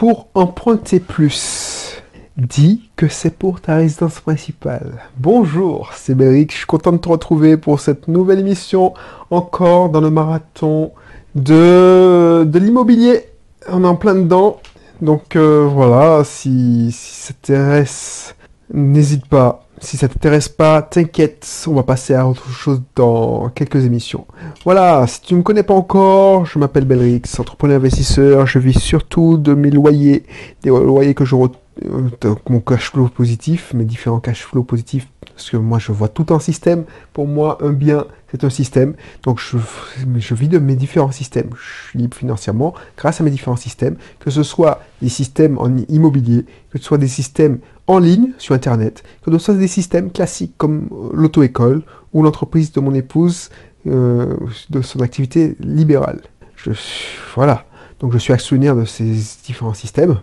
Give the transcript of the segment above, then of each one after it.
pour emprunter plus. Dis que c'est pour ta résidence principale. Bonjour, c'est Béric, je suis content de te retrouver pour cette nouvelle émission, encore dans le marathon de, de l'immobilier. On est en plein dedans, donc euh, voilà, si, si ça t'intéresse, n'hésite pas. Si ça t'intéresse pas, t'inquiète, on va passer à autre chose dans quelques émissions. Voilà, si tu ne me connais pas encore, je m'appelle Belrix, entrepreneur investisseur, je vis surtout de mes loyers, des loyers que je euh, mon cash flow positif, mes différents cash flows positifs, parce que moi je vois tout un système. Pour moi, un bien, c'est un système. Donc je, je vis de mes différents systèmes. Je suis libre financièrement grâce à mes différents systèmes, que ce soit des systèmes en immobilier, que ce soit des systèmes en ligne sur Internet, que ce soit des systèmes classiques comme euh, l'auto-école ou l'entreprise de mon épouse euh, de son activité libérale. Je, voilà. Donc je suis actionnaire de ces différents systèmes.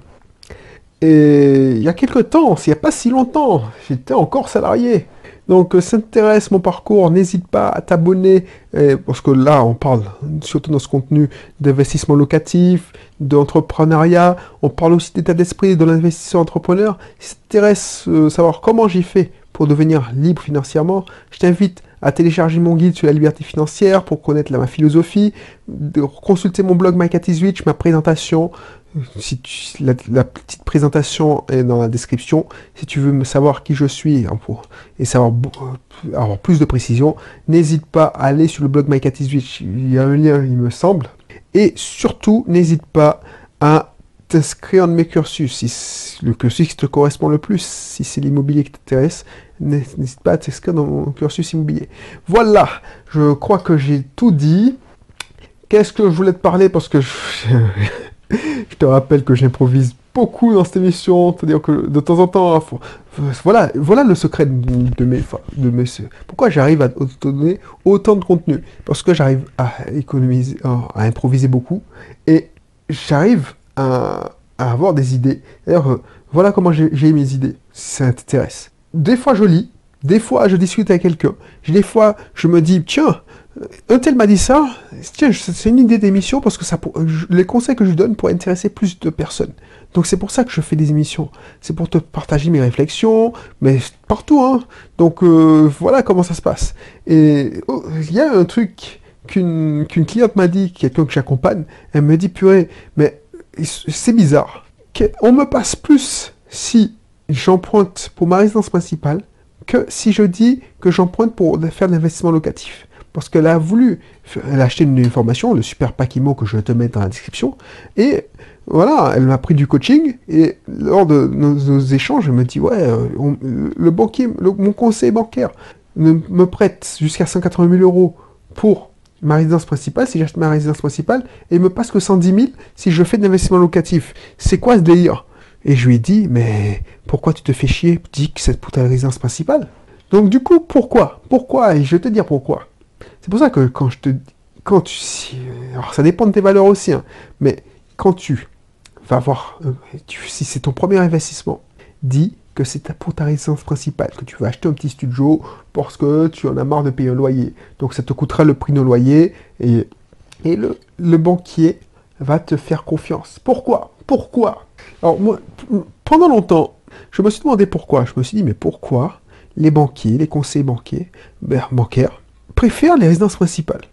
Et il y a quelques temps, il n'y a pas si longtemps, j'étais encore salarié. Donc, euh, ça t'intéresse mon parcours, n'hésite pas à t'abonner, parce que là, on parle, surtout dans ce contenu, d'investissement locatif, d'entrepreneuriat, on parle aussi d'état d'esprit de l'investisseur entrepreneur. Si t'intéresse euh, savoir comment j'ai fait pour devenir libre financièrement, je t'invite à télécharger mon guide sur la liberté financière pour connaître ma philosophie, de consulter mon blog My Cat is Rich, ma présentation, si la, petite présentation est dans la description. Si tu veux me savoir qui je suis hein, et savoir euh, avoir plus de précision, n'hésite pas à aller sur le blog My Cat is Rich. Il y a un lien, il me semble. Et surtout, n'hésite pas à t'inscrire dans mes cursus. Si le cursus qui te correspond le plus, si c'est l'immobilier qui t'intéresse, n'hésite pas à t'inscrire dans mon cursus immobilier. Voilà, je crois que j'ai tout dit. Qu'est-ce que je voulais te parler parce que je, je te rappelle que j'improvise beaucoup dans cette émission, c'est-à-dire que de temps en temps, faut- voilà, le secret de, mes, de pourquoi j'arrive à te donner autant de contenu, parce que j'arrive à économiser, à improviser beaucoup, et j'arrive à, à avoir des idées. D'ailleurs, euh, voilà comment j'ai mes idées, si ça t'intéresse. Des fois, je lis, des fois, je discute avec quelqu'un, des fois, je me dis, tiens, un tel m'a dit ça, tiens, c'est une idée d'émission parce que ça, je- les conseils que je donne pourraient intéresser plus de personnes. Donc c'est pour ça que je fais des émissions. C'est pour te partager mes réflexions, mais partout, hein. Donc euh, voilà comment ça se passe. Et oh, il y a un truc qu'une cliente m'a dit, quelqu'un que j'accompagne, elle me dit, purée, mais c'est bizarre. On me passe plus si j'emprunte pour ma résidence principale que si je dis que j'emprunte pour faire de l'investissement locatif. Parce qu'elle a voulu, elle a acheté une information, le super pack IMO que je vais te mettre dans la description, et voilà, elle m'a pris du coaching, et lors de nos, échanges, elle me dit, ouais, euh, le banquier, mon conseiller bancaire me prête jusqu'à 180 000 euros pour ma résidence principale, si j'achète ma résidence principale, et il me passe que 110 000 si je fais de l'investissement locatif. C'est quoi ce délire? Et je lui ai dit, mais pourquoi tu te fais chier? Dis que c'est pour ta résidence principale? Donc du coup, pourquoi? Pourquoi? Et je vais te dire pourquoi. C'est pour ça que quand je te... Quand tu... alors ça dépend de tes valeurs aussi, hein, mais quand tu vas voir, euh, si c'est ton premier investissement, dis que c'est pour ta résidence principale, que tu vas acheter un petit studio parce que tu en as marre de payer un loyer. Donc ça te coûtera le prix de loyer et, et le, banquier va te faire confiance. Pourquoi? Pourquoi? Alors moi, pendant longtemps, je me suis demandé pourquoi. Je me suis dit, mais pourquoi les banquiers, les conseillers ben, bancaires, préfèrent les résidences principales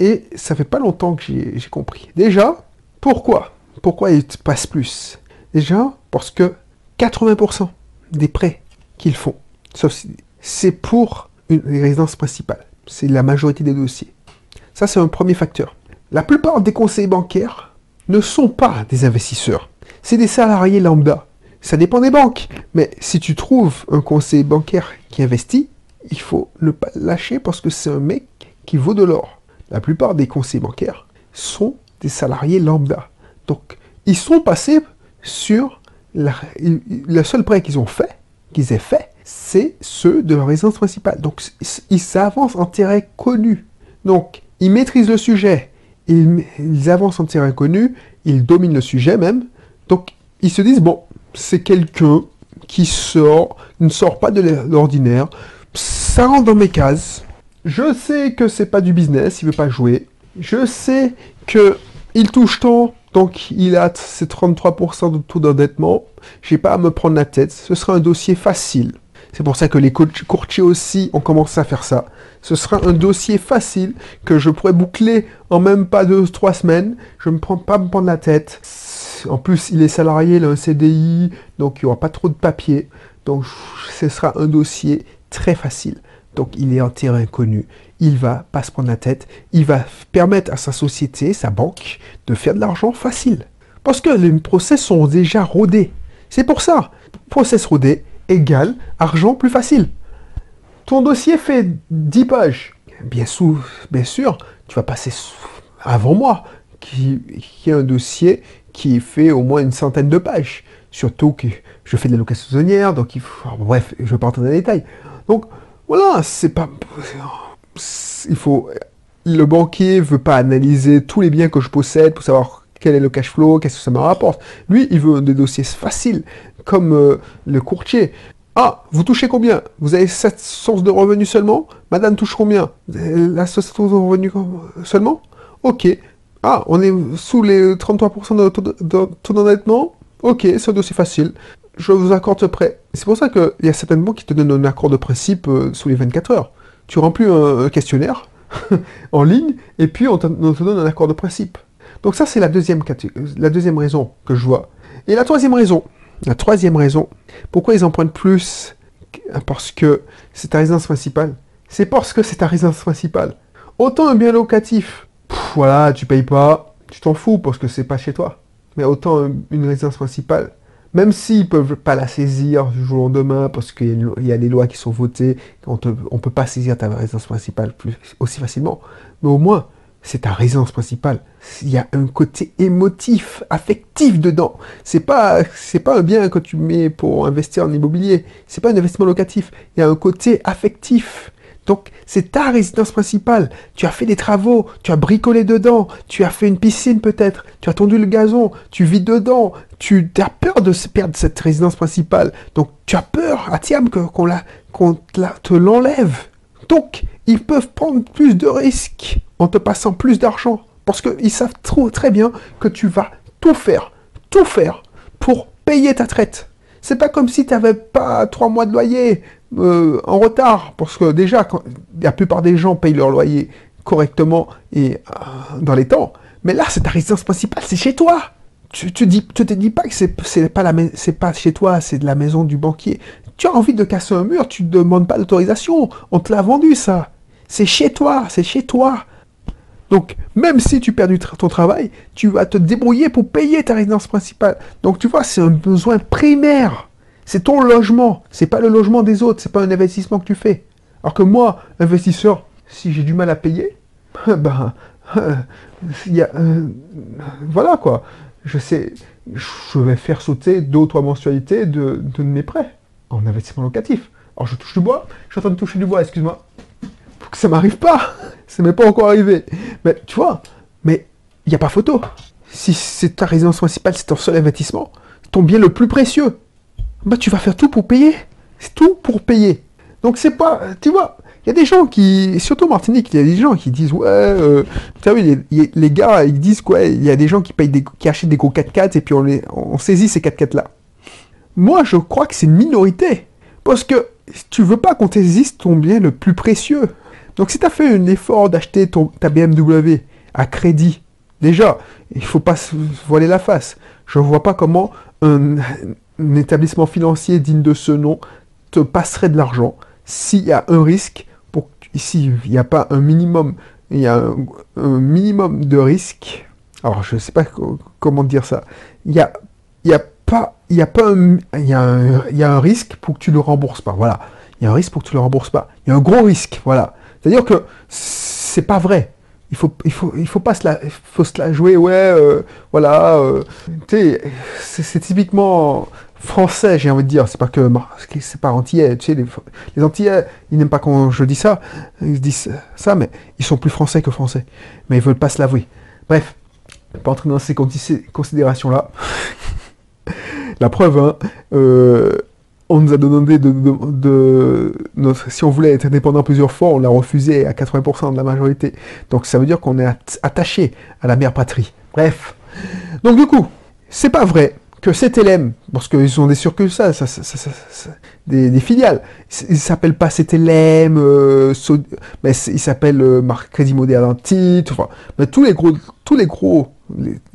Et ça fait pas longtemps que j'ai compris. Déjà, pourquoi? Pourquoi ils te passent plus? Déjà, parce que 80% des prêts qu'ils font, sauf c'est pour une résidence principale. C'est la majorité des dossiers. Ça, c'est un premier facteur. La plupart des conseillers bancaires ne sont pas des investisseurs. C'est des salariés lambda. Ça dépend des banques. Mais si tu trouves un conseiller bancaire qui investit, il faut ne pas lâcher parce que c'est un mec qui vaut de l'or. La plupart des conseillers bancaires sont des salariés lambda. Donc, ils sont passés sur la- le seul prêt qu'ils ont fait, qu'ils aient fait, c'est ceux de leur résidence principale. Donc, ils- ils avancent en terrain connu. Donc, ils maîtrisent le sujet, ils, ils avancent en terrain connu, ils dominent le sujet même. Donc, ils se disent, bon, c'est quelqu'un qui sort, ne sort pas de l'ordinaire, ça rentre dans mes cases. Je sais que c'est pas du business, il veut pas jouer. Je sais que il touche tant, Donc il a ses 33% de taux d'endettement. J'ai pas à me prendre la tête. Ce sera un dossier facile. C'est pour ça que les courtiers aussi ont commencé à faire ça. Ce sera un dossier facile que je pourrais boucler en même pas deux, trois semaines. Je ne prends pas me prendre la tête. En plus, il est salarié, il a un CDI, donc il n'y aura pas trop de papier. Donc ce sera un dossier très facile. Donc il est en terrain connu. Il va pas se prendre la tête. Il va permettre à sa société, sa banque, de faire de l'argent facile. Parce que les process sont déjà rodés. C'est pour ça. Process rodé égale argent plus facile. Ton dossier fait 10 pages. Bien, sous, bien sûr, tu vas passer avant moi, qui, qui est un dossier qui fait au moins une centaine de pages. Surtout que je fais de la location saisonnière, donc il faut, bref, je vais pas rentrer dans les détails. Donc, voilà, c'est pas. Il faut. Le banquier veut pas analyser tous les biens que je possède pour savoir quel est le cash flow, qu'est-ce que ça me rapporte. Lui, il veut des dossiers faciles, comme euh, le courtier. Ah, vous touchez combien? Vous avez cette source de revenus seulement? Madame touche combien? La source de revenus seulement? Ok. Ah, on est sous les 33% de taux d'endettement? Ok, c'est un dossier facile je vous accorde prêt. C'est pour ça qu'il y a certaines banques qui te donnent un accord de principe euh, sous les 24 heures. Tu remplis un, questionnaire en ligne et puis on te, donne un accord de principe. Donc ça, c'est la deuxième, la deuxième raison que je vois. Et la troisième raison, la troisième raison, pourquoi ils empruntent plus Parce que c'est ta résidence principale? C'est parce que c'est ta résidence principale. Autant un bien locatif, voilà, tu payes pas, tu t'en fous parce que c'est pas chez toi. Mais autant une résidence principale, même s'ils peuvent pas la saisir du jour au lendemain parce qu'il y a des lois qui sont votées, on ne peut pas saisir ta résidence principale plus, aussi facilement. Mais au moins, c'est ta résidence principale. Il y a un côté émotif, affectif dedans. C'est pas, c'est pas un bien que tu mets pour investir en immobilier. C'est pas un investissement locatif. Il y a un côté affectif. Donc, c'est ta résidence principale. Tu as fait des travaux, tu as bricolé dedans, tu as fait une piscine peut-être, tu as tondu le gazon, tu vis dedans, tu as peur de perdre cette résidence principale. Donc, tu as peur, à Tiam, qu'on la, qu'on te l'enlève. Donc, ils peuvent prendre plus de risques en te passant plus d'argent. Parce qu'ils savent trop, très bien que tu vas tout faire, tout faire pour payer ta traite. C'est pas comme si tu n'avais pas trois mois de loyer, euh, en retard, parce que déjà, la plupart des gens payent leur loyer correctement et euh, dans les temps. Mais là, c'est ta résidence principale, c'est chez toi. Tu, tu, tu te dis pas que c'est pas, pas chez toi, c'est de la maison du banquier. Tu as envie de casser un mur, tu ne demandes pas d'autorisation. On te l'a vendu, ça. C'est chez toi, c'est chez toi. Donc, même si tu perds ton travail, tu vas te débrouiller pour payer ta résidence principale. Donc, tu vois, c'est un besoin primaire. C'est ton logement, c'est pas le logement des autres, c'est pas un investissement que tu fais. Alors que moi, investisseur, si j'ai du mal à payer, ben, il y a, euh, voilà quoi. Je sais, je vais faire sauter deux ou trois mensualités de, de mes prêts en investissement locatif. Alors je touche du bois, je suis en train de toucher du bois, excuse-moi. Faut que ça m'arrive pas. Ça m'est pas encore arrivé. Mais tu vois, mais il n'y a pas photo. Si c'est ta résidence principale, c'est ton seul investissement, ton bien le plus précieux, bah tu vas faire tout pour payer. C'est tout pour payer. Donc c'est pas, tu vois, il y a des gens qui, surtout Martinique, il y a des gens qui disent ouais, euh, tu vois, les, gars, ils disent quoi, il y a des gens qui payent des, qui achètent des gros 4x4 et puis on les, on saisit ces 4x4 là. Moi, je crois que c'est une minorité parce que tu veux pas qu'on saisisse ton bien le plus précieux. Donc si tu as fait un effort d'acheter ta BMW à crédit, déjà, il faut pas se voiler la face. Je vois pas comment un, un établissement financier digne de ce nom te passerait de l'argent s'il y a un risque, pour ici il n'y a pas un minimum, il y a un, minimum de risque. Alors je ne sais pas comment dire ça. Il a, il a il y a pas un, y a y a un risque pour que tu le rembourses pas. Voilà. Il y a un risque pour que tu le rembourses pas. Il y a un gros risque. Voilà. C'est-à-dire que c'est pas vrai il faut, il faut, il faut pas se la, faut se la jouer, ouais, euh, voilà, euh, tu sais, c'est typiquement français, j'ai envie de dire, c'est pas que, c'est pas antillais, tu sais, les, les antillais, ils n'aiment pas quand je dis ça, ils disent ça, mais ils sont plus français que français, mais ils veulent pas se l'avouer. Bref, pas entrer dans ces considérations-là. la preuve, hein, euh, on nous a demandé de, si on voulait être indépendant plusieurs fois, on l'a refusé à 80% de la majorité. Donc ça veut dire qu'on est attaché à la mère patrie. Bref, Donc du coup, c'est pas vrai que CTLM, parce qu'ils ont des circuits ça, des, filiales, ils s'appellent pas CTLM, euh, mais ils s'appellent euh, Crédit Moderne titre, enfin, mais tous les gros, tous les gros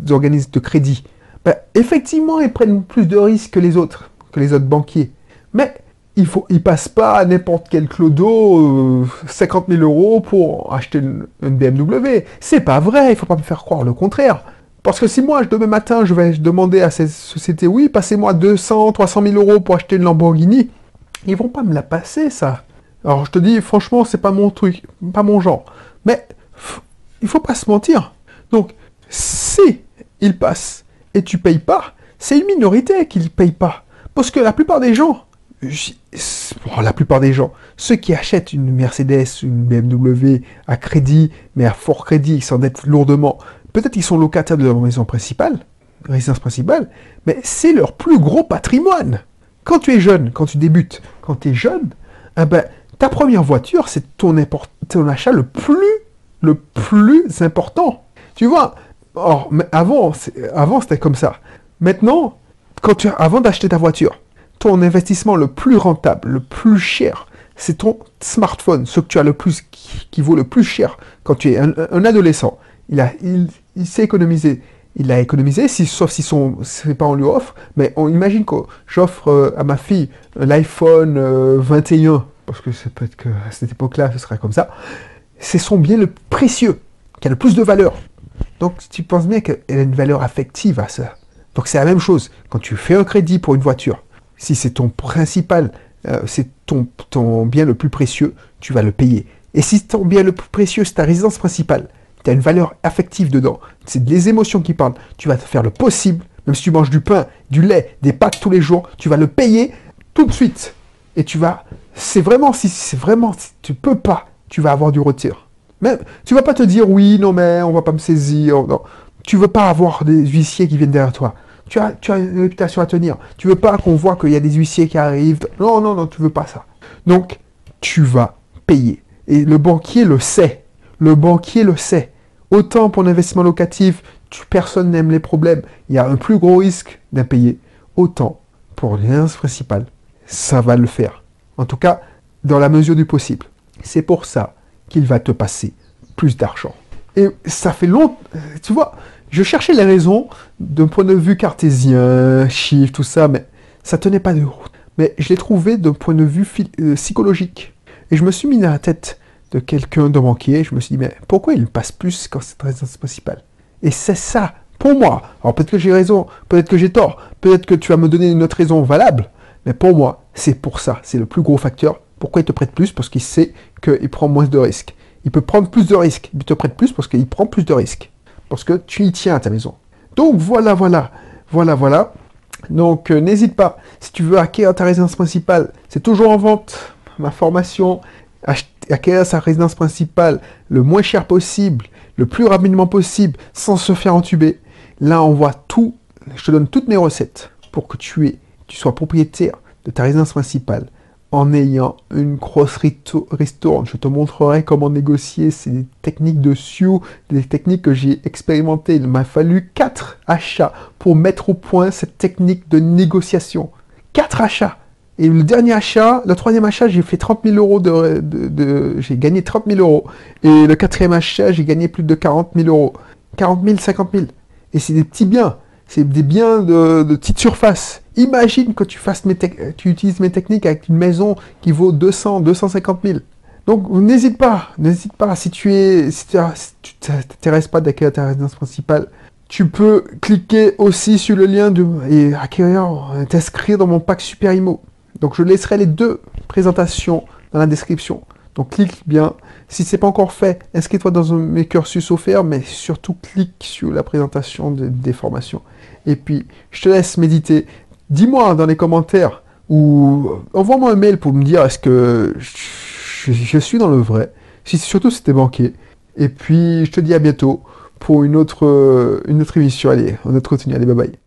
organismes de crédit, ben, effectivement, ils prennent plus de risques que les autres, que les autres banquiers. Mais il faut, ils passent pas à n'importe quel clodo 50 000 euros pour acheter une, une BMW. C'est pas vrai, il faut pas me faire croire le contraire. Parce que si moi, demain matin, je vais demander à cette société, oui, passez-moi 200, 300 000 euros pour acheter une Lamborghini, ils vont pas me la passer, ça. Alors je te dis, franchement, c'est pas mon truc, pas mon genre. Mais il faut pas se mentir. Donc, si ils passent et tu payes pas, c'est une minorité qui ne paye pas. Parce que la plupart des gens, la plupart des gens, ceux qui achètent une Mercedes, une BMW à crédit, mais à fort crédit, ils s'endettent lourdement, peut-être qu'ils sont locataires de leur maison principale, résidence principale, mais c'est leur plus gros patrimoine. Quand tu es jeune, quand tu débutes, quand tu es jeune, eh ben, ta première voiture, c'est ton, ton, achat le plus, le plus important. Tu vois, or, avant, avant c'était comme ça. Maintenant, quand tu, avant d'acheter ta voiture, ton investissement le plus rentable, le plus cher, c'est ton smartphone, ce que tu as le plus, qui, vaut le plus cher quand tu es un, adolescent il, a, il, il sait économiser. Il a économisé, si, sauf si son ses parents lui offrent. Mais on imagine que j'offre euh, à ma fille l'iPhone 21, euh, parce que c'est peut-être qu'à cette époque-là, ce sera comme ça. C'est son bien le précieux, qui a le plus de valeur. Donc tu penses bien qu'elle a une valeur affective à ça. Donc c'est la même chose. Quand tu fais un crédit pour une voiture, si c'est ton principal, euh, c'est ton, bien le plus précieux, tu vas le payer. Et si ton bien le plus précieux, c'est ta résidence principale, tu as une valeur affective dedans. C'est des émotions qui parlent. Tu vas faire le possible, même si tu manges du pain, du lait, des pâtes tous les jours, tu vas le payer tout de suite. Et tu vas. C'est vraiment, si c'est vraiment, si tu peux pas, tu vas avoir du retire. Même, tu vas pas te dire oui, non mais on va pas me saisir. Non. Tu veux pas avoir des huissiers qui viennent derrière toi. Tu as, une réputation à tenir. Tu veux pas qu'on voit qu'il y a des huissiers qui arrivent. Non, non, non, tu veux pas ça. Donc, tu vas payer. Et le banquier le sait. Le banquier le sait. Autant pour l'investissement locatif, tu, personne n'aime les problèmes, il y a un plus gros risque d'impayé. Autant pour l'investissement principal, ça va le faire. En tout cas, dans la mesure du possible. C'est pour ça qu'il va te passer plus d'argent. Et ça fait longtemps, tu vois, je cherchais les raisons d'un point de vue cartésien, chiffre, tout ça, mais ça tenait pas de route. Mais je l'ai trouvé d'un point de vue euh, psychologique. Et je me suis mis dans la tête, de quelqu'un de banquier, je me suis dit, mais pourquoi il passe plus quand c'est résidence principale? Et c'est ça, pour moi. Alors peut-être que j'ai raison, peut-être que j'ai tort, peut-être que tu vas me donner une autre raison valable, mais pour moi, c'est pour ça, c'est le plus gros facteur. Pourquoi il te prête plus? Parce qu'il sait qu'il prend moins de risques. Il peut prendre plus de risques, il te prête plus parce qu'il prend plus de risques. Parce que tu y tiens à ta maison. Donc voilà, voilà, voilà, voilà. Donc euh, n'hésite pas, si tu veux acquérir ta résidence principale, c'est toujours en vente, ma formation, acquérir sa résidence principale le moins cher possible, le plus rapidement possible, sans se faire entuber. Là, on voit tout. Je te donne toutes mes recettes pour que tu, sois propriétaire de ta résidence principale en ayant une grosse restaurant. Je te montrerai comment négocier. Des techniques de SEO, des techniques que j'ai expérimentées. Il m'a fallu 4 achats pour mettre au point cette technique de négociation. 4 achats et le dernier achat, le troisième achat, j'ai fait 30 000 euros de, j'ai gagné 30 000 euros. Et le quatrième achat, j'ai gagné plus de 40 000 euros. 40 000, 50 000. Et c'est des petits biens. C'est des biens de, petite surface. Imagine que tu fasses mes tu utilises mes techniques avec une maison qui vaut 200, 250 000. Donc n'hésite pas, n'hésite pas. Si tu es, si tu t'intéresses pas d'acquérir ta résidence principale, tu peux cliquer aussi sur le lien de, et acquérir, t'inscrire dans mon pack Super Imo. Donc je laisserai les deux présentations dans la description. Donc clique bien. Si ce n'est pas encore fait, inscris-toi dans mes cursus offerts, mais surtout clique sur la présentation des formations. Et puis, je te laisse méditer. Dis-moi dans les commentaires ou envoie-moi un mail pour me dire est-ce que je, suis dans le vrai. Si surtout si banquier. Et puis, je te dis à bientôt pour une autre, une autre émission. Allez, on autre contenu. Allez, bye bye.